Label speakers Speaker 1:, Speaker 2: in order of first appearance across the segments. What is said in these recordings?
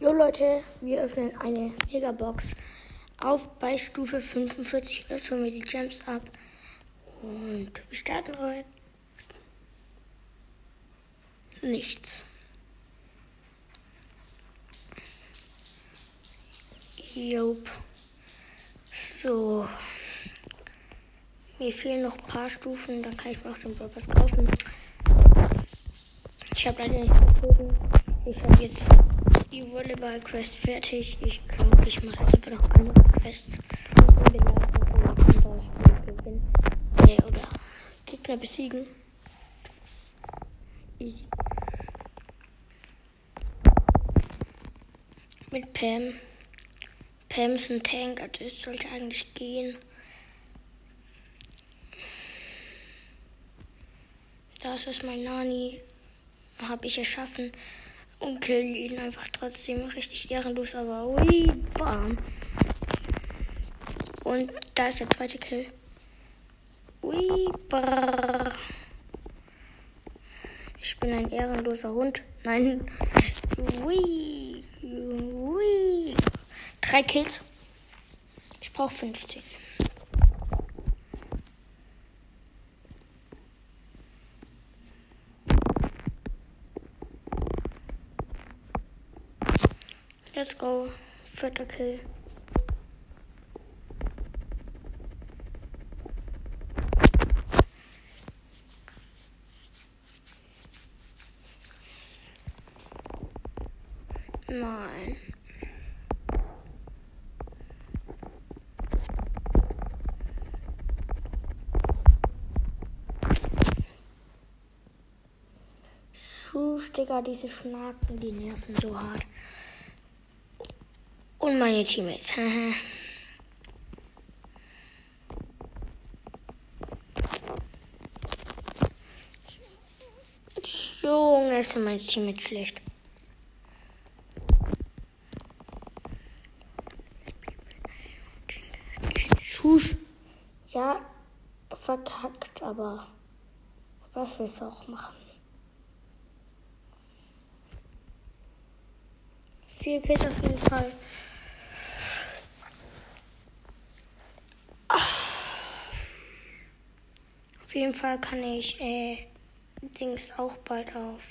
Speaker 1: Jo Leute, wir öffnen eine Megabox auf bei Stufe 45. Erst holen wir die Gems ab und wir starten rein. Nichts. Jop. So. Mir fehlen noch ein paar Stufen, dann kann ich mir auch den Brawl kaufen. Ich habe leider nicht gezogen. Ich habe jetzt die Volleyball-Quest fertig. Ich glaube, ich mache jetzt aber noch andere Quests. Und bin zum gewinnen. Nee, oder Gegner besiegen. Easy. Mit Pam. Pam ist ein Tank, also es sollte eigentlich gehen. Da ist mein Nani. Habe ich erschaffen und killen ihn einfach trotzdem richtig ehrenlos, aber ui, bam. Und da ist der zweite Kill. Ui, brrr. Ich bin ein ehrenloser Hund. Nein. Ui, ui. Drei Kills. Ich brauche 15. Let's go. Vierter Kill. Nein. Schuss, Digga, diese Schnaken, die nerven so hart. Und meine Teammates. Junge, ist mein Teammate schlecht. Schuss. Ja, verkackt, aber was willst du auch machen? Vier Kills auf jeden Fall. Auf jeden Fall kann ich äh, Dings auch bald auf.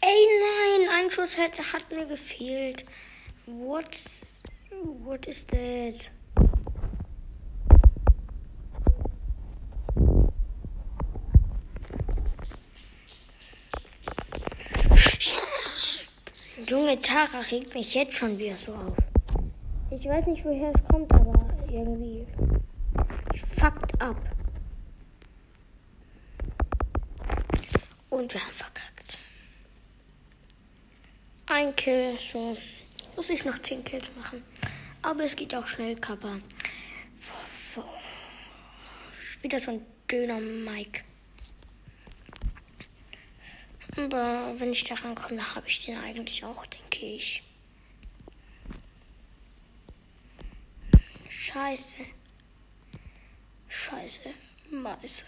Speaker 1: Ey nein, ein Schuss hat, hat mir gefehlt. What? What is that? Junge Tara regt mich jetzt schon wieder so auf. Ich weiß nicht, woher es kommt, aber irgendwie fuckt ab. Und wir haben verkackt. Ein Kill, so muss ich noch 10 Kills machen. Aber es geht auch schnell, Kappa. Wieder so ein dünner Mike. Aber wenn ich daran komme, habe ich den eigentlich auch, denke ich. Scheiße. Scheiße. Meiße.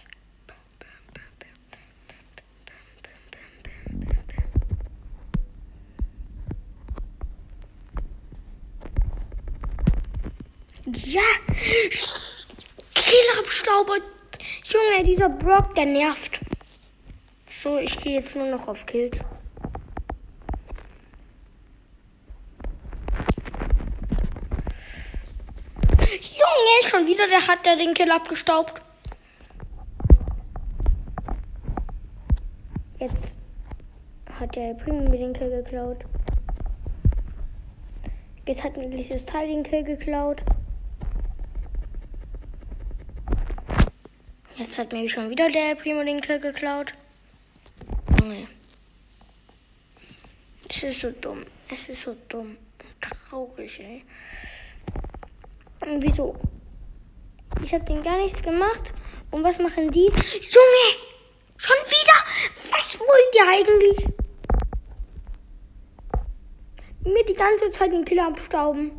Speaker 1: Ja! Killabstauber! Junge, dieser Brock, der nervt. So, ich gehe jetzt nur noch auf Kills. Junge, schon wieder, der hat der den Kill abgestaubt. Jetzt hat der mir den Kill geklaut. Jetzt hat mir dieses Teil den Kill geklaut. Hat mir schon wieder der Primo den Kill geklaut. Junge. Es ist so dumm. Es ist so dumm. Traurig, ey. Und wieso? Ich habe den gar nichts gemacht Und was machen die? Junge! Schon wieder? Was wollen die eigentlich? Mir die ganze Zeit den Killer abstauben.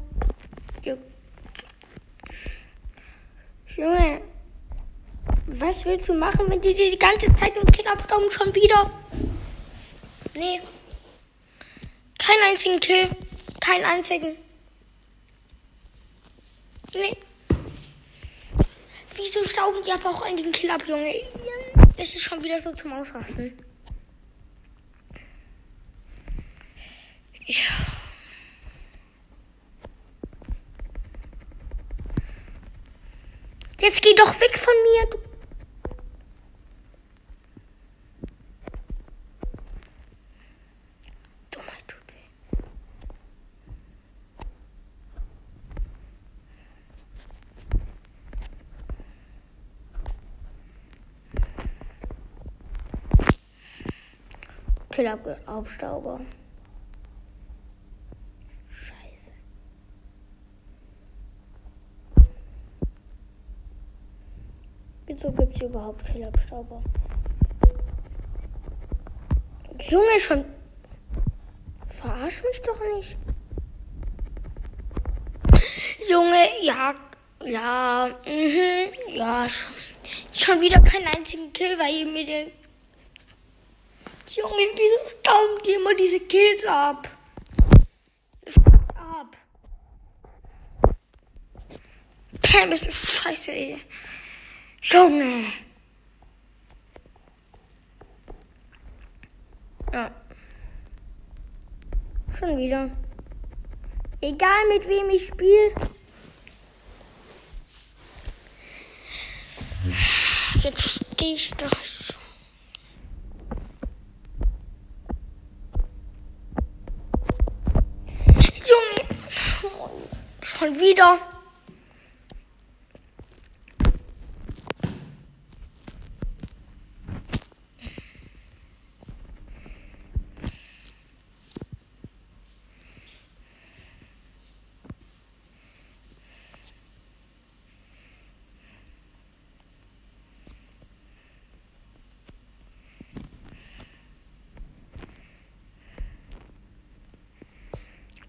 Speaker 1: Junge, was willst du machen, wenn die dir die ganze Zeit den Kill abstauben? Schon wieder? Nee. Keinen einzigen Kill. Keinen einzigen. Nee. Wieso stauben die aber auch den Kill ab, Junge? Das ist schon wieder so zum Ausrasten. Ja. Jetzt geh doch weg von mir, du. Killer-Aufstauber. Scheiße. Wieso gibt es überhaupt Killer-Abstauber? Junge, schon. Verarsch mich doch nicht. Junge, ja, ja, mhm, ja, schon wieder keinen einzigen Kill, weil ihr mir den. Junge, wieso stauben die immer diese Kills ab? Das fuckt ab. Pam, bist du scheiße, ey. Junge. Ja. Schon wieder. Egal mit wem ich spiele. Jetzt stehe ich da schon. Junge. Schon wieder.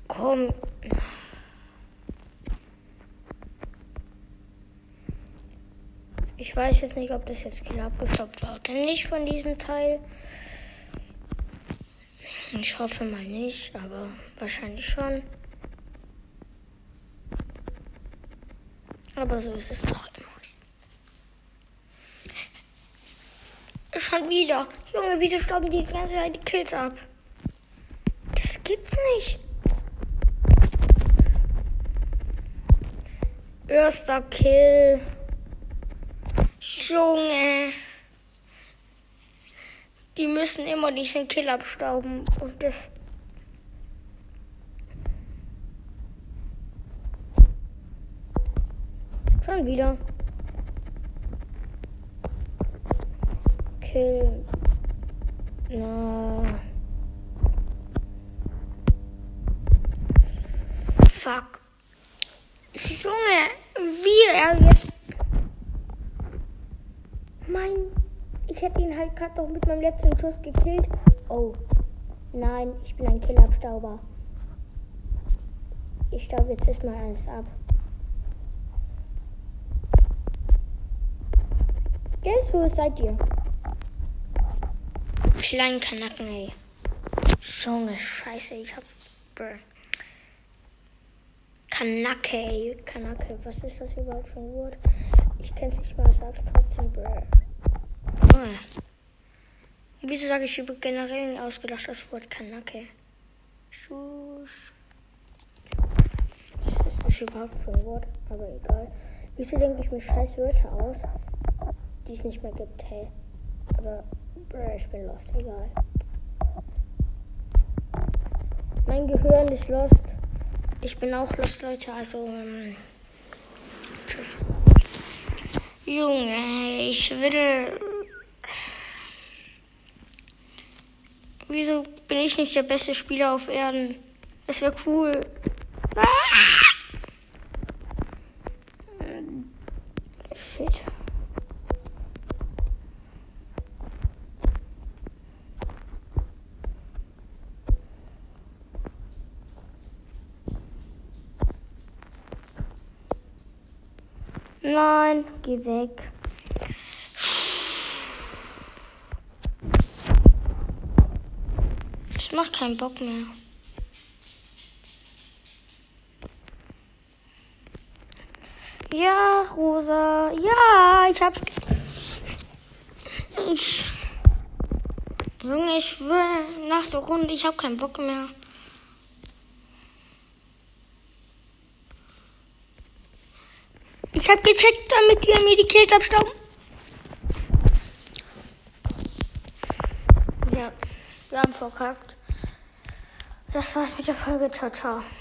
Speaker 1: Komm. Ich weiß jetzt nicht, ob das jetzt Killer abgestoppt war oder nicht von diesem Teil. Ich hoffe mal nicht, aber wahrscheinlich schon. Aber so ist es doch immer. Schon wieder. Junge, wieso die die ganze Zeit die Kills ab? Das gibt's nicht. Erster Kill. Junge. Die müssen immer diesen Kill abstauben. Und das. Schon wieder. Kill. Na. Fuck. Junge, wie er jetzt. Mein. Ich halt gerade doch mit meinem letzten Schuss gekillt. Oh. Nein, ich bin ein Killabstauber. Ich staube jetzt erstmal alles ab. Guess wo seid ihr? Kleinen Kanacken, ey. Junge, scheiße, ich hab. Brr. Kanake, ey. Kanake, was ist das überhaupt für ein Wort? Ich kenn's nicht mal, sag's trotzdem, brr. Oh. Wieso sage ich über generell ein ausgedachtes Wort Kanake? Schusch. Was ist das überhaupt für ein Wort? Aber egal. Wieso denke ich mir scheiß Wörter aus, die es nicht mehr gibt? Hey. Aber, brr, ich bin lost. Egal. Mein Gehirn ist lost. Ich bin auch lost, Leute. Also, ähm, tschüss. Junge, ich will. Wieso bin ich nicht der beste Spieler auf Erden? Das wäre cool. Ah! Shit. Nein, geh weg. Macht keinen Bock mehr. Ja, Rosa. Ja, ich hab. Junge, ich will nach der Runde, ich hab keinen Bock mehr. Ich hab gecheckt, damit wir mir die Kills abstauben. Ja, wir haben verkackt. Das war's mit der Folge. Ciao, ciao.